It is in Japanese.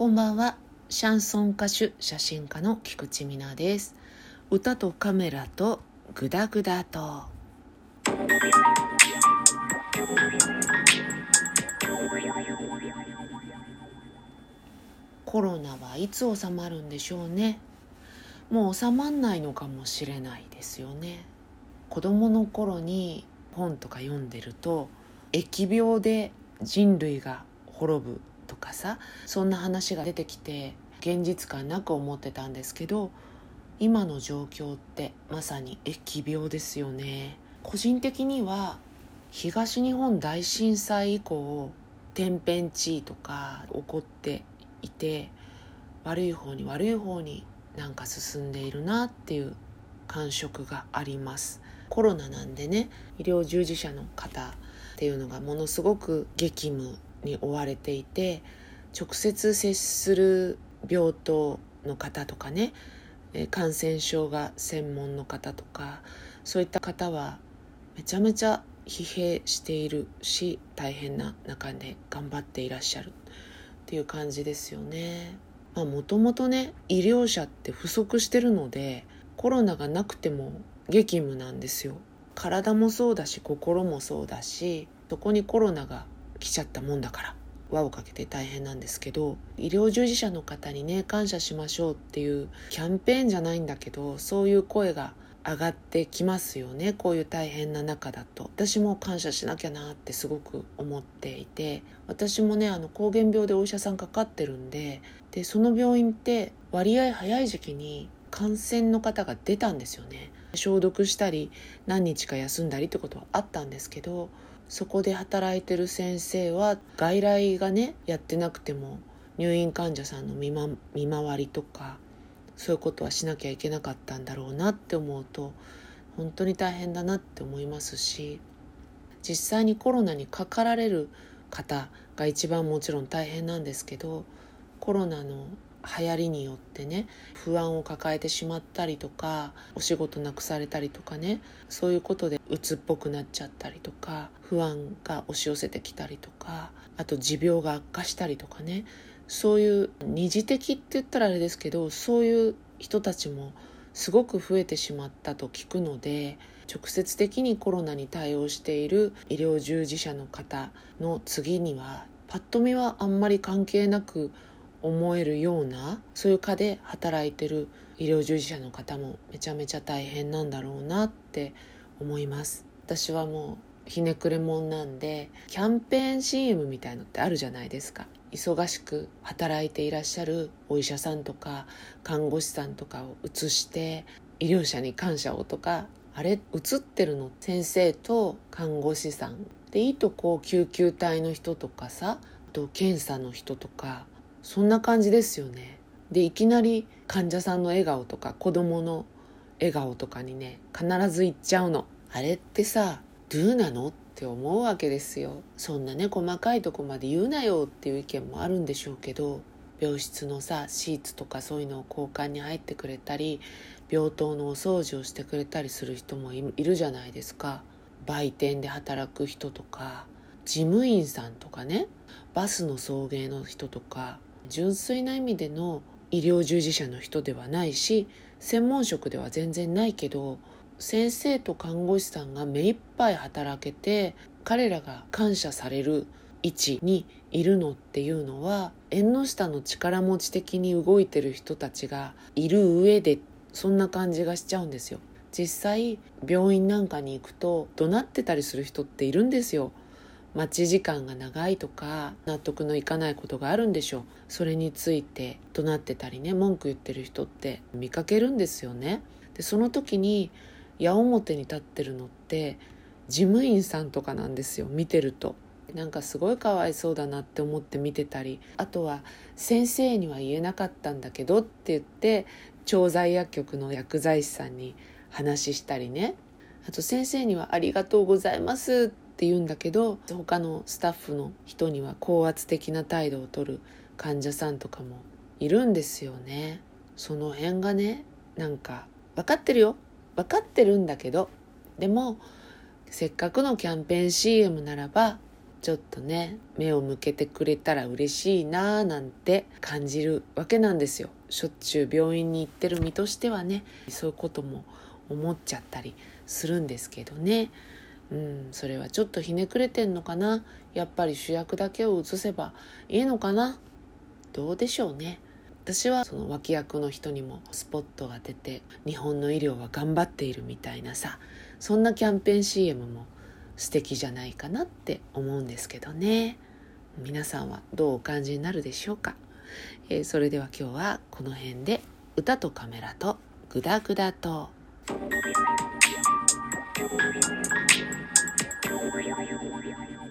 こんばんは。シャンソン歌手、写真家の菊池美奈です。歌とカメラとグダグダと。コロナはいつ収まるんでしょうね。もう収まんないのかもしれないですよね。子供の頃に本とか読んでると疫病で人類が滅ぶとかさそんな話が出てきて現実感なく思ってたんですけど今の状況ってまさに疫病ですよね。個人的には東日本大震災以降天変地異とか起こっていて悪い方に悪い方になんか進んでいるなっていう感触があります。コロナなんでね医療従事者の方っていうのがものすごく激務に追われていて直接接する病棟の方とかね感染症が専門の方とかそういった方はめちゃめちゃ疲弊しているし大変な中で頑張っていらっしゃるっていう感じですよね。もともとね医療者って不足してるのでコロナがなくても激務なんですよ。体もそうだし心もそうだしそこにコロナが来ちゃったもんだから輪をかけて大変なんですけど医療従事者の方にね感謝しましょうっていうキャンペーンじゃないんだけどそういう声が上がってきますよね。こういう大変な中だと。私も感謝しなきゃなってすごく思っていて私もねあの膠原病でお医者さんかかってるんででその病院って割合早い時期に感染の方が出たんですよね。消毒したり何日か休んだりってことはあったんですけどそこで働いてる先生は外来がねやってなくても入院患者さんの見,、ま、見回りとかそういうことはしなきゃいけなかったんだろうなって思うと本当に大変だなって思いますし実際にコロナにかかられる方が一番もちろん大変なんですけどコロナの流行りによってね不安を抱えてしまったりとかお仕事なくされたりとかねそういうことで鬱っぽくなっちゃったりとか不安が押し寄せてきたりとかあと持病が悪化したりとかねそういう二次的って言ったらあれですけどそういう人たちもすごく増えてしまったと聞くので直接的にコロナに対応している医療従事者の方の次にはパッと見はあんまり関係なく思えるようなそういう科で働いてる医療従事者の方もめちゃめちゃ大変なんだろうなって思います。私はもうひねくれもんなんでキャンペーン CM みたいのってあるじゃないですか。忙しく働いていらっしゃるお医者さんとか看護師さんとかを映して医療者に感謝をとかあれ？映ってるの先生と看護師さん。でいいとこう救急隊の人とかさあと検査の人とかそんな感じですよね。でいきなり患者さんの笑顔とか子供の笑顔とかにね必ず言っちゃうの。あれってさドゥなのって思うわけですよ。そんなね細かいとこまで言うなよっていう意見もあるんでしょうけど病室のさシーツとかそういうのを交換に入ってくれたり病棟のお掃除をしてくれたりする人もいるじゃないですか。売店で働く人とか事務員さんとかねバスの送迎の人とか純粋な意味での医療従事者の人ではないし専門職では全然ないけど先生と看護師さんが目いっぱい働けて彼らが感謝される位置にいるのっていうのは縁の下の力持ち的に動いてる人たちがいる上でそんな感じがしちゃうんですよ。実際病院なんかに行くと怒鳴ってたりする人っているんですよ。待ち時間が長いとか納得のいかないことがあるんでしょう。それについて怒鳴ってたりね文句言ってる人って見かけるんですよね。でその時に矢面に立ってるのって事務員さんとかなんですよ見てると。なんかすごいかわいそうだなって思って見てたりあとは先生には言えなかったんだけどって言って調剤薬局の薬剤師さんに話したりね。あと先生には「ありがとうございます」って言うんだけど他のスタッフの人には高圧的な態度をとる患者さんとかもいるんですよね。その辺がねなんか分かってるよ。分かってるんだけどでもせっかくのキャンペーン CM ならばちょっとね目を向けてくれたら嬉しいなーなんて感じるわけなんですよ。しょっちゅう病院に行ってる身としてはねそういうことも思っちゃったりするんですけどね。うんそれはちょっとひねくれてんのかな？やっぱり主役だけを映せばいいのかな？どうでしょうね。私はその脇役の人にもスポットが出て日本の医療は頑張っているみたいなさそんなキャンペーン CM も素敵じゃないかなって思うんですけどね。皆さんはどうお感じになるでしょうか、えー、それでは今日はこの辺で歌とカメラとグダグダと「やめろよ。